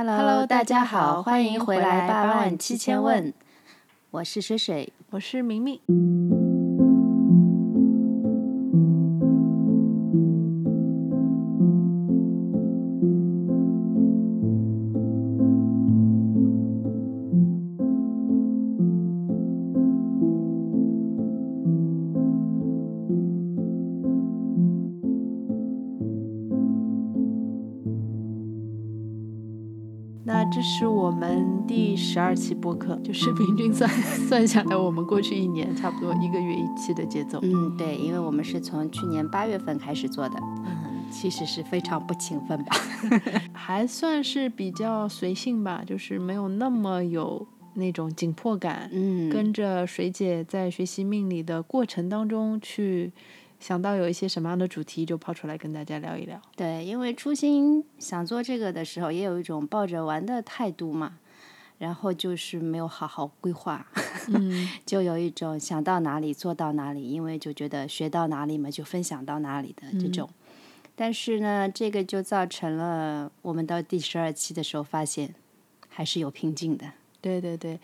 Hello，大家好，欢迎回来八万七千问，我是水水，我是明明。十二期播客，就是平均算 算下来，我们过去一年差不多一个月一期的节奏。嗯，对，因为我们是从去年八月份开始做的，嗯，其实是非常不勤奋吧，还算是比较随性吧，就是没有那么有那种紧迫感。嗯，跟着水姐在学习命理的过程当中去。想到有一些什么样的主题，就抛出来跟大家聊一聊。对，因为初心想做这个的时候，也有一种抱着玩的态度嘛，然后就是没有好好规划，嗯，就有一种想到哪里做到哪里，因为就觉得学到哪里嘛，就分享到哪里的这种。但是呢，这个就造成了我们到第十二期的时候，发现还是有瓶颈的。对对对，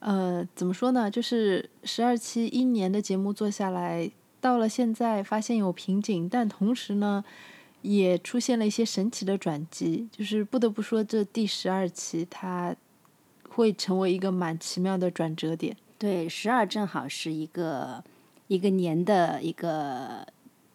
呃，怎么说呢？就是十二期一年的节目做下来。到了现在，发现有瓶颈，但同时呢，也出现了一些神奇的转机。就是不得不说，这第十二期它会成为一个蛮奇妙的转折点。对，十二正好是一个一个年的一个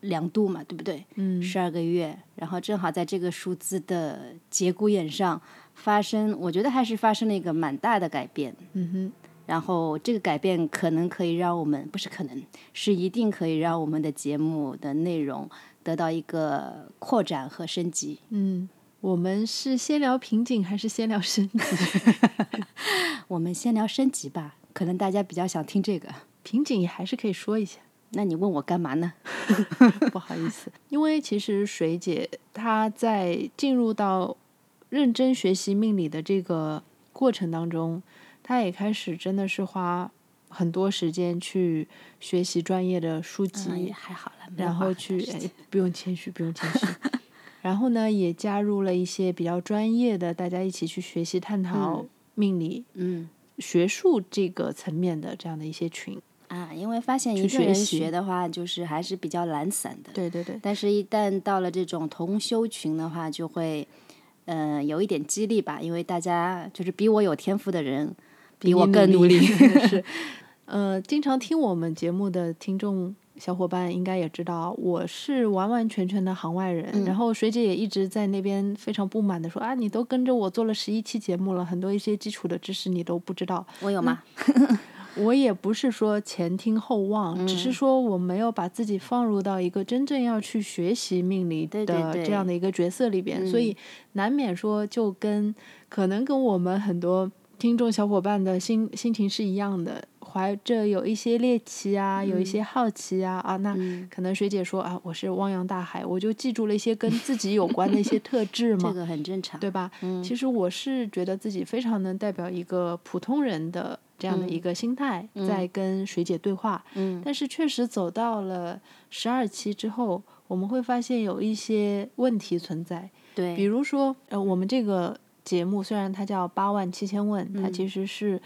量度嘛，对不对？嗯。十二个月，然后正好在这个数字的节骨眼上发生，我觉得还是发生了一个蛮大的改变。嗯哼。然后这个改变可能可以让我们，不是可能，是一定可以让我们的节目的内容得到一个扩展和升级。嗯，我们是先聊瓶颈还是先聊升级？我们先聊升级吧，可能大家比较想听这个。瓶颈也还是可以说一下。那你问我干嘛呢？不好意思，因为其实水姐她在进入到认真学习命理的这个过程当中。她也开始真的是花很多时间去学习专业的书籍，还好了，然后去不用谦虚，不用谦虚。然后呢，也加入了一些比较专业的，大家一起去学习探讨命理，嗯，学术这个层面的这样的一些群啊。因为发现一个人学的话，就是还是比较懒散的，对对对。但是，一旦到了这种同修群的话，就会嗯有一点激励吧，因为大家就是比我有天赋的人。比我更努力 是，呃，经常听我们节目的听众小伙伴应该也知道，我是完完全全的行外人。然后水姐也一直在那边非常不满的说啊，你都跟着我做了十一期节目了，很多一些基础的知识你都不知道。我有吗？我也不是说前听后忘，只是说我没有把自己放入到一个真正要去学习命理的这样的一个角色里边，所以难免说就跟可能跟我们很多。听众小伙伴的心心情是一样的，怀着有一些猎奇啊，有一些好奇啊啊，那可能学姐说啊，我是汪洋大海，我就记住了一些跟自己有关的一些特 质嘛，这个很正常，对吧？其实我是觉得自己非常能代表一个普通人的这样的一个心态，在跟学姐对话。嗯，但是确实走到了十二期之后，我们会发现有一些问题存在，对，比如说呃，我们这个。节目虽然它叫八万七千问，它其实是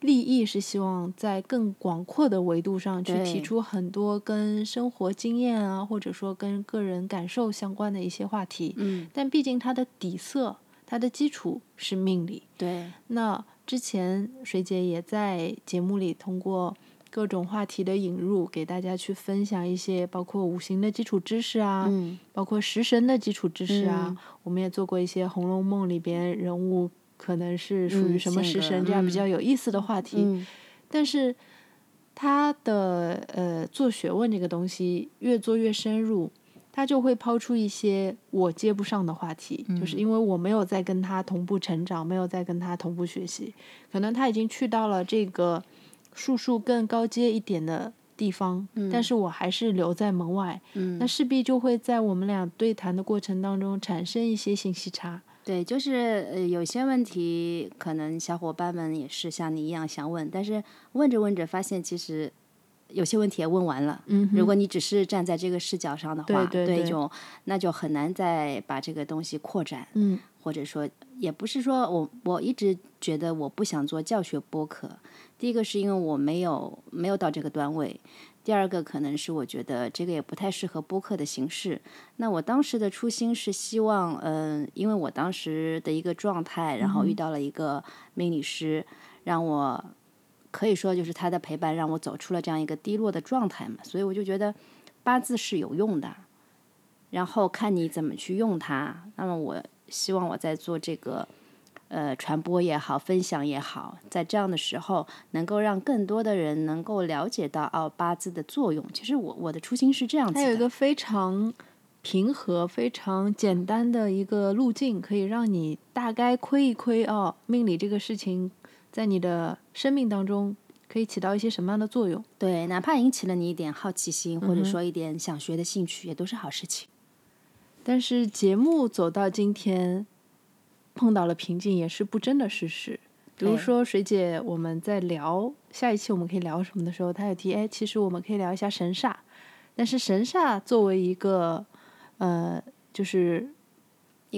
立意是希望在更广阔的维度上去提出很多跟生活经验啊，或者说跟个人感受相关的一些话题。嗯，但毕竟它的底色、它的基础是命理。对，那之前水姐也在节目里通过。各种话题的引入，给大家去分享一些包括五行的基础知识啊，包括食神的基础知识啊。我们也做过一些《红楼梦》里边人物可能是属于什么食神这样比较有意思的话题。但是他的呃做学问这个东西越做越深入，他就会抛出一些我接不上的话题，就是因为我没有在跟他同步成长，没有在跟他同步学习，可能他已经去到了这个。术数更高阶一点的地方，但是我还是留在门外，那势必就会在我们俩对谈的过程当中产生一些信息差。对，就是呃，有些问题可能小伙伴们也是像你一样想问，但是问着问着发现其实有些问题也问完了。嗯如果你只是站在这个视角上的话，对就那就很难再把这个东西扩展，嗯或者说也不是说我我一直觉得我不想做教学播客。第一个是因为我没有没有到这个段位，第二个可能是我觉得这个也不太适合播客的形式。那我当时的初心是希望，嗯、因为我当时的一个状态，然后遇到了一个命理师，让我可以说就是他的陪伴，让我走出了这样一个低落的状态嘛。所以我就觉得八字是有用的，然后看你怎么去用它。那么我希望我在做这个。呃，传播也好，分享也好，在这样的时候，能够让更多的人能够了解到哦八字的作用。其实我我的初心是这样子的。它有一个非常平和、非常简单的一个路径，可以让你大概窥一窥哦，命理这个事情在你的生命当中可以起到一些什么样的作用。对，哪怕引起了你一点好奇心，或者说一点想学的兴趣，也都是好事情。但是节目走到今天，碰到了瓶颈，也是不争的事实。比如说，水姐，我们在聊下一期我们可以聊什么的时候，她有提，哎，其实我们可以聊一下神煞。但是神煞作为一个，呃，就是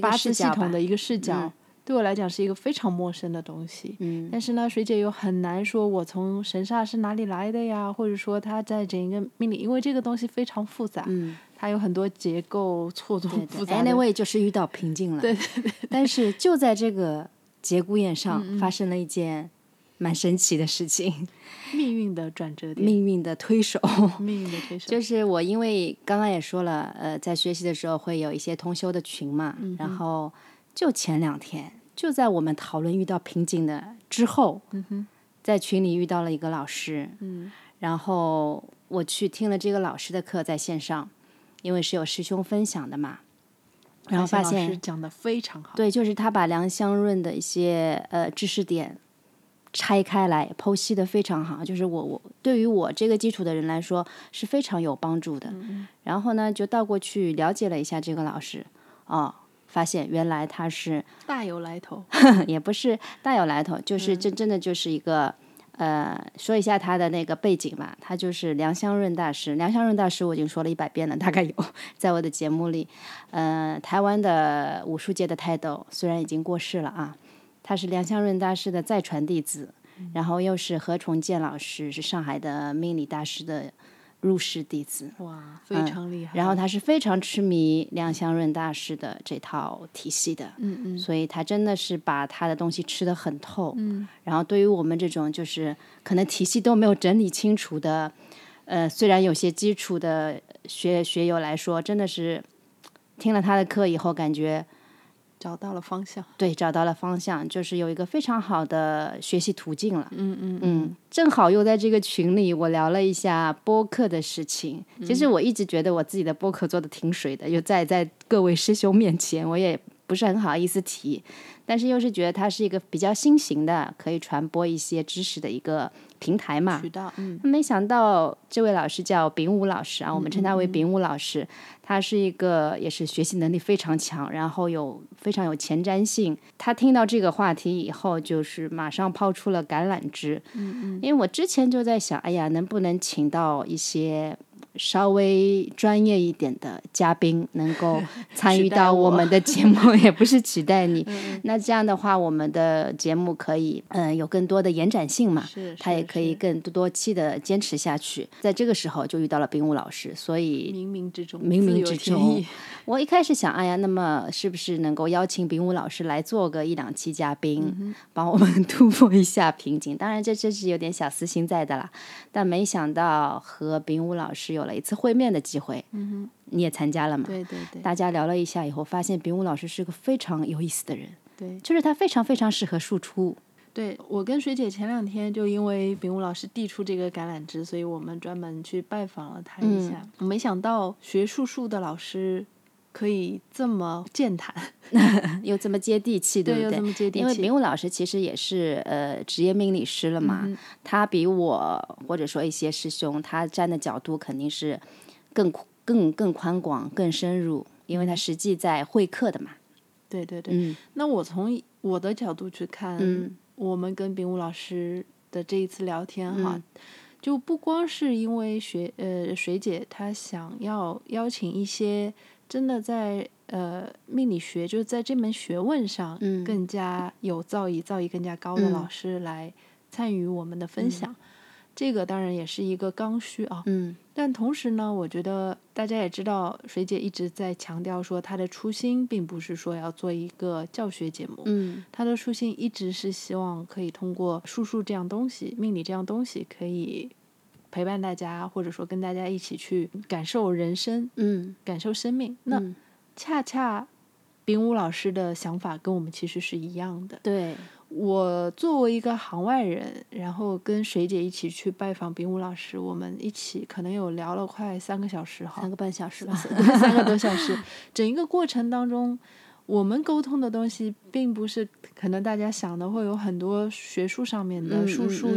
八字系统的一个视角，嗯对我来讲是一个非常陌生的东西。嗯但是呢，水姐又很难说，我从神煞是哪里来的呀，或者说它在整一个命理，因为这个东西非常复杂，嗯，它有很多结构错综复杂的。，anyway 就是遇到瓶颈了。对对对 但是就在这个节骨眼嗯上，发生了一件蛮神奇的事情，命运的转折点，命运的推手。命运的推手，就是我，因为刚刚也说了，呃，在学习的时候会有一些通修的群嘛，嗯然后就前两天，就在我们讨论遇到瓶颈的之后，在群里遇到了一个老师，嗯然后我去听了这个老师的课，在线上，因为是有师兄分享的嘛，然后发现，讲的非常好，对，就是他把梁香润的一些呃知识点拆开来剖析的非常好，就是我我对于我这个基础的人来说是非常有帮助的。然后呢，就倒过去了解了一下这个老师，哦，发现原来他是大有来头。也不是大有来头，就是真真的就是一个。呃，说一下他的那个背景吧，他就是梁湘润大师。梁湘润大师我已经说了一百遍了，大概有 在我的节目里。呃，台湾的武术界的泰斗虽然已经过世了啊，他是梁湘润大师的再传弟子，然后又是何崇建老师，是上海的命理大师的入室弟子。哇，非常厉害。嗯然后他是非常痴迷梁香润大师的这套体系的，嗯嗯所以他真的是把他的东西吃得很透。嗯，然后对于我们这种就是可能体系都没有整理清楚的，呃，虽然有些基础的学学友来说，真的是听了他的课以后，感觉找到了方向。对找到了方向，就是有一个非常好的学习途径了。嗯嗯嗯，正好又在这个群里，我聊了一下播客的事情。其实我一直觉得我自己的播客做的挺水的，又在在各位师兄面前，我也不是很好意思提，但是又是觉得它是一个比较新型的，可以传播一些知识的一个平台嘛渠。道，嗯没想到这位老师叫丙武老师啊，我们称他为丙武老师。他是一个也是学习能力非常强，然后有非常有前瞻性。他听到这个话题以后，就是马上抛出了橄榄枝。嗯嗯，因为我之前就在想，哎呀，能不能请到一些稍微专业一点的嘉宾，能够 参与到我们的节目，也不是取代你。嗯那这样的话，我们的节目可以，嗯、有更多的延展性嘛。是，他也可以更多期的坚持下去。在这个时候就遇到了丙武老师，所以冥冥之中，冥冥之中 我一开始想，哎呀，那么是不是能够邀请丙武老师来做个一两期嘉宾，帮我们突破一下瓶颈？当然，这这是有点小私心在的啦。但没想到和丙武老师有了一次会面的机会，嗯你也参加了嘛？对对对大家聊了一下以后，发现丙武老师是个非常有意思的人，对就是他非常非常适合输出。对，我跟水姐前两天就因为丙武老师递出这个橄榄枝，所以我们专门去拜访了他一下。没想到学术术的老师可以这么健谈，又这么接地气，对不对又这？么接地气。因为丙武老师其实也是呃职业命理师了嘛，嗯他比我或者说一些师兄，他站的角度肯定是更更更宽广、更深入，因为他实际在会客的嘛。对对对，嗯那我从我的角度去看，嗯我们跟丙武老师的这一次聊天哈，嗯就不光是因为学呃水姐她想要邀请一些真的在呃命理学就是在这门学问上更加有造诣、造诣更加高的老师来参与我们的分享。这个当然也是一个刚需啊，嗯，但同时呢，我觉得大家也知道，水姐一直在强调说，她的初心并不是说要做一个教学节目，嗯，她的初心一直是希望可以通过术数这样东西、命理这样东西，可以陪伴大家，或者说跟大家一起去感受人生，嗯，感受生命。那恰恰丙武老师的想法跟我们其实是一样的，对。我作为一个行外人，然后跟水姐一起去拜访丙武老师，我们一起可能有聊了快三个小时，哈，三个半小时吧，三个多小时，整一个过程当中。我们沟通的东西，并不是可能大家想的会有很多学术上面的术数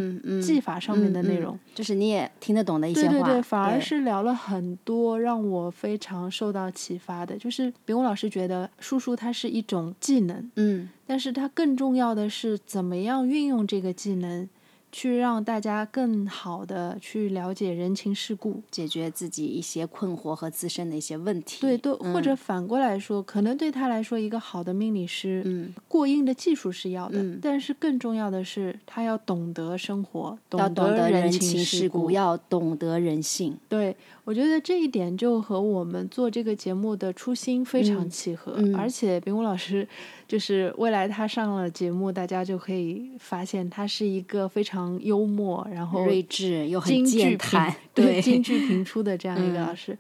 技法上面的内容，就是你也听得懂的一些话。对对对，反而是聊了很多让我非常受到启发的。就是比武老师觉得术数它是一种技能，嗯，但是它更重要的是怎么样运用这个技能。去让大家更好的去了解人情世故，解决自己一些困惑和自身的一些问题。对，都或者反过来说，可能对他来说，一个好的命理师，嗯，过硬的技术是要的，但是更重要的是，他要懂得生活，要懂得人情世故，要懂得人性。对，我觉得这一点就和我们做这个节目的初心非常契合，而且冰武老师。就是未来他上了节目，大家就可以发现他是一个非常幽默，然后睿智又很健谈，对金句频出的这样一个老师。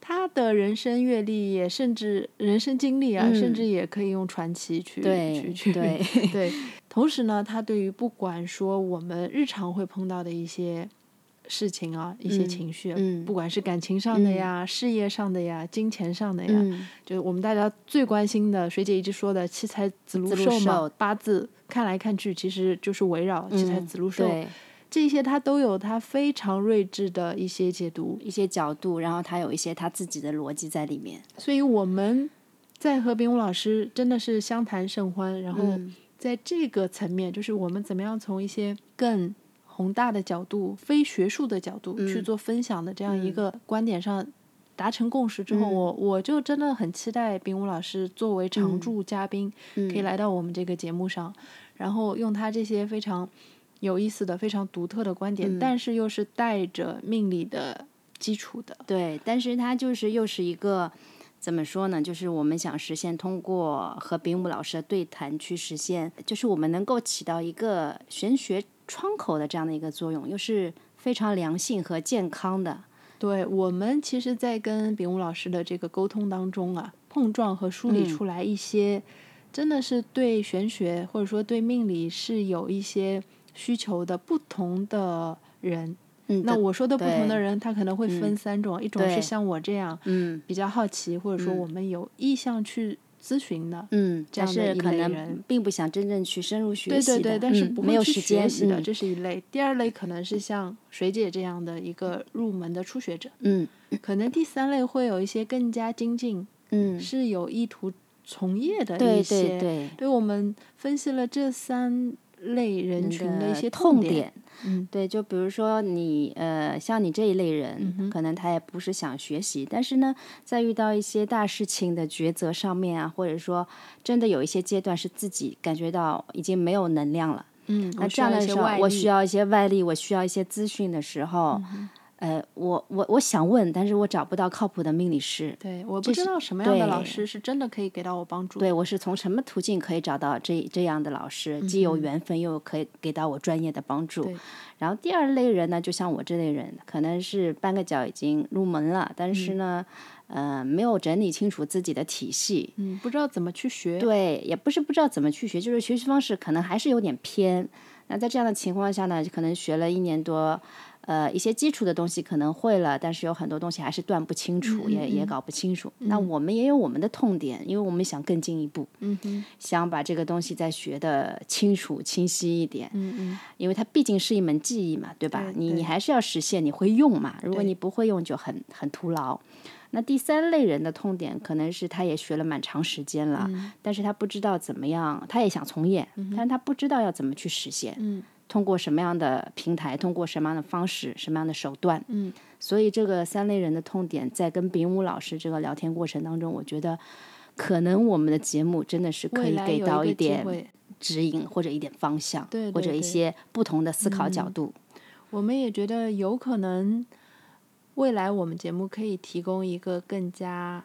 他的人生阅历也甚至人生经历啊，甚至也可以用传奇去去去对 对。同时呢，他对于不管说我们日常会碰到的一些。事情啊，一些情绪，不管是感情上的呀、事业上的呀、金钱上的呀，就是我们大家最关心的。学姐一直说的七彩子禄寿嘛，八字看来看去，其实就是围绕七彩子禄寿，这些他都有他非常睿智的一些解读、一些角度，然后他有一些他自己的逻辑在里面。所以我们在和冰武老师真的是相谈甚欢，然后在这个层面，就是我们怎么样从一些更。宏大的角度、非学术的角度去做分享的这样一个观点上达成共识之后，我我就真的很期待冰武老师作为常驻嘉宾可以来到我们这个节目上，然后用他这些非常有意思的、非常独特的观点，但是又是带着命理的基础的。对，但是他就是又是一个怎么说呢？就是我们想实现通过和丙武老师的对谈去实现，就是我们能够起到一个玄学。窗口的这样的一个作用，又是非常良性和健康的。对我们，其实，在跟丙武老师的这个沟通当中啊，碰撞和梳理出来一些，真的是对玄学或者说对命理是有一些需求的不同的人。嗯，那我说的不同的人，他可能会分三种，一种是像我这样，嗯，比较好奇，或者说我们有意向去。咨询的，嗯，但是可能并不想真正去深入学习的，对对对，但是不会去学习的，这是一类。第二类可能是像水姐这样的一个入门的初学者，嗯，可能第三类会有一些更加精进，嗯，是有意图从业的一些。对对对，对我们分析了这三。类人群的一些痛点，嗯，对，就比如说你，呃，像你这一类人，可能他也不是想学习，但是呢，在遇到一些大事情的抉择上面啊，或者说真的有一些阶段是自己感觉到已经没有能量了，嗯，那这样的时候，我需要一些外力，我需要一些资讯的时候。呃，我我我想问，但是我找不到靠谱的命理师。对，我不知道什么样的老师是真的可以给到我帮助。对，我是从什么途径可以找到这这样的老师，既有缘分又可以给到我专业的帮助。然后第二类人呢，就像我这类人，可能是半个脚已经入门了，但是呢，呃，没有整理清楚自己的体系，嗯，不知道怎么去学。对，也不是不知道怎么去学，就是学习方式可能还是有点偏。那在这样的情况下呢，可能学了一年多。呃，一些基础的东西可能会了，但是有很多东西还是断不清楚，也也搞不清楚。那我们也有我们的痛点，因为我们想更进一步，想把这个东西再学的清楚、清晰一点。嗯嗯，因为它毕竟是一门技艺嘛，对吧？你你还是要实现，你会用嘛？如果你不会用，就很很徒劳。那第三类人的痛点，可能是他也学了蛮长时间了，但是他不知道怎么样，他也想从业，但是他不知道要怎么去实现。嗯。通过什么样的平台，通过什么样的方式，什么样的手段。嗯，所以这个三类人的痛点，在跟丙武老师这个聊天过程当中，我觉得可能我们的节目真的是可以给到一点指引，或者一点方向，对，或者一些不同的思考角度。我们也觉得有可能，未来我们节目可以提供一个更加。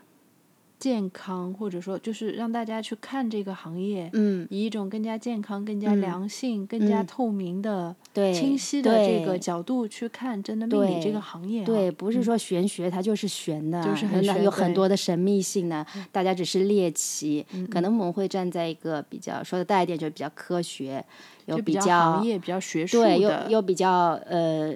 健康，或者说就是让大家去看这个行业，嗯，以一种更加健康、更加良性、更加透明的、对清晰的这个角度去看真的命理这个行业。对，不是说玄学它就是玄的，就是很有很多的神秘性的，大家只是猎奇。可能我们会站在一个比较说的大一点，就是比较科学，有比较行业比较学术的，又又比较呃。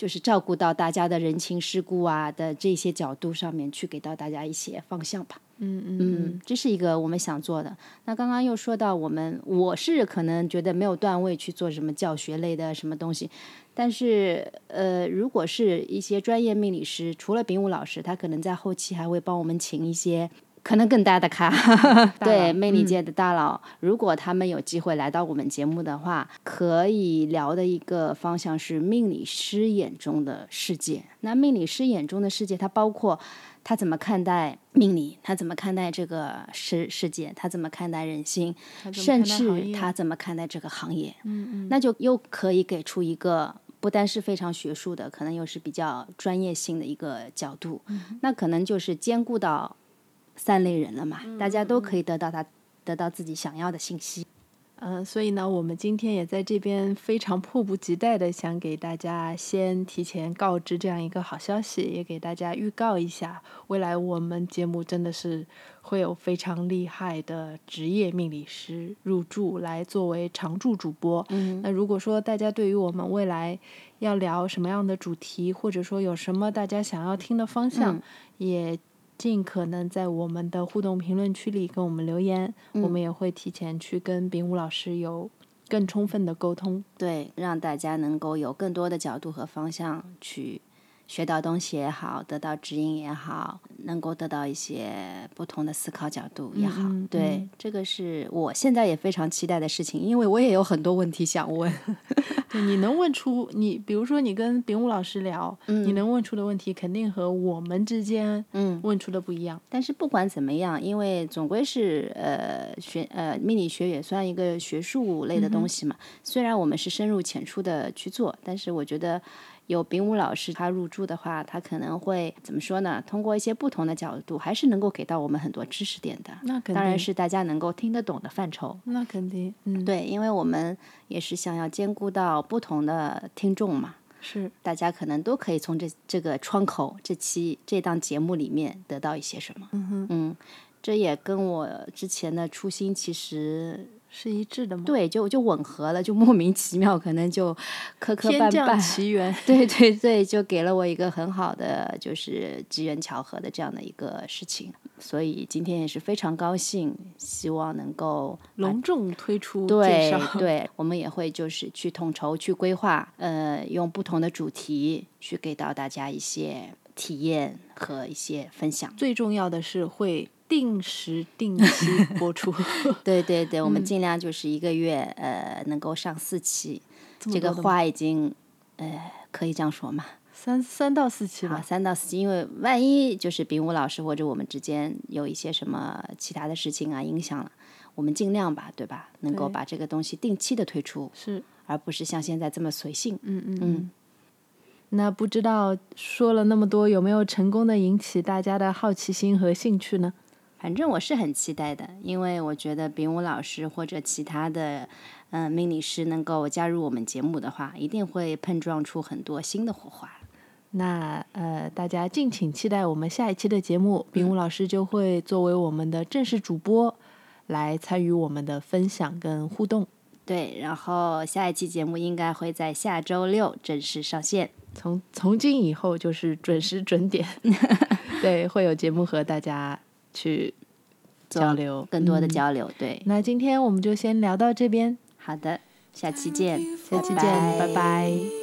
就是照顾到大家的人情世故啊的这些角度上面去给到大家一些方向吧。嗯嗯嗯，这是一个我们想做的。那刚刚又说到我们，我是可能觉得没有段位去做什么教学类的什么东西，但是呃，如果是一些专业命理师，除了丙武老师，他可能在后期还会帮我们请一些。可能更大的咖，对魅力界的大佬，如果他们有机会来到我们节目的话，可以聊的一个方向是命理师眼中的世界。那命理师眼中的世界，它包括他怎么看待命理，他怎么看待这个世世界，他怎么看待人性，甚至他怎么看待这个行业。嗯嗯，那就又可以给出一个不单是非常学术的，可能又是比较专业性的一个角度。那可能就是兼顾到。三类人了嘛，大家都可以得到他得到自己想要的信息。嗯，所以呢，我们今天也在这边非常迫不及待的想给大家先提前告知这样一个好消息，也给大家预告一下，未来我们节目真的是会有非常厉害的职业命理师入驻来作为常驻主播。嗯，那如果说大家对于我们未来要聊什么样的主题，或者说有什么大家想要听的方向，也。尽可能在我们的互动评论区里跟我们留言，我们也会提前去跟丙武老师有更充分的沟通，对，让大家能够有更多的角度和方向去。学到东西也好，得到指引也好，能够得到一些不同的思考角度也好，对，这个是我现在也非常期待的事情，因为我也有很多问题想问。对，你能问出你，比如说你跟丙武老师聊，你能问出的问题肯定和我们之间嗯问出的不一样。但是不管怎么样，因为总归是呃学呃命理学也算一个学术类的东西嘛，虽然我们是深入浅出的去做，但是我觉得。有丙武老师他入驻的话，他可能会怎么说呢？通过一些不同的角度，还是能够给到我们很多知识点的。那肯定，当然是大家能够听得懂的范畴。那肯定，嗯，对，因为我们也是想要兼顾到不同的听众嘛。是，大家可能都可以从这这个窗口、这期这档节目里面得到一些什么。嗯哼，嗯，这也跟我之前的初心其实。是一致的吗？对，就就吻合了，就莫名其妙，可能就磕磕绊绊，奇缘。对对对，就给了我一个很好的，就是机缘巧合的这样的一个事情。所以今天也是非常高兴，希望能够隆重推出。对对，我们也会就是去统筹、去规划，呃，用不同的主题去给到大家一些体验和一些分享。最重要的是会。定时定期播出，对对对，我们尽量就是一个月呃能够上四期，这个话已经呃可以这样说嘛？三三到四期吧，三到四期，因为万一就是丙武老师或者我们之间有一些什么其他的事情啊影响了，我们尽量吧，对吧？能够把这个东西定期的推出，是，而不是像现在这么随性。嗯嗯嗯。那不知道说了那么多，有没有成功的引起大家的好奇心和兴趣呢？反正我是很期待的，因为我觉得丙武老师或者其他的嗯命理师能够加入我们节目的话，一定会碰撞出很多新的火花。那呃，大家敬请期待我们下一期的节目，丙武老师就会作为我们的正式主播来参与我们的分享跟互动。对，然后下一期节目应该会在下周六正式上线。从从今以后就是准时准点，对，会有节目和大家。去交流，更多的交流。对，那今天我们就先聊到这边。好的，下期见，下期见，拜拜。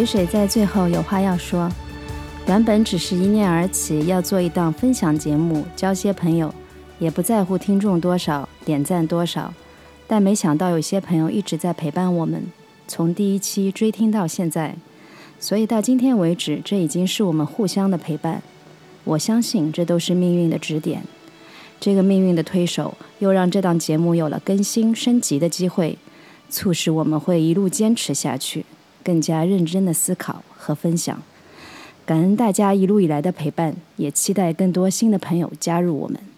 水水在最后有话要说，原本只是一念而起要做一档分享节目，交些朋友，也不在乎听众多少，点赞多少，但没想到有些朋友一直在陪伴我们，从第一期追听到现在，所以到今天为止，这已经是我们互相的陪伴。我相信这都是命运的指点，这个命运的推手又让这档节目有了更新升级的机会，促使我们会一路坚持下去。更加认真的思考和分享，感恩大家一路以来的陪伴，也期待更多新的朋友加入我们。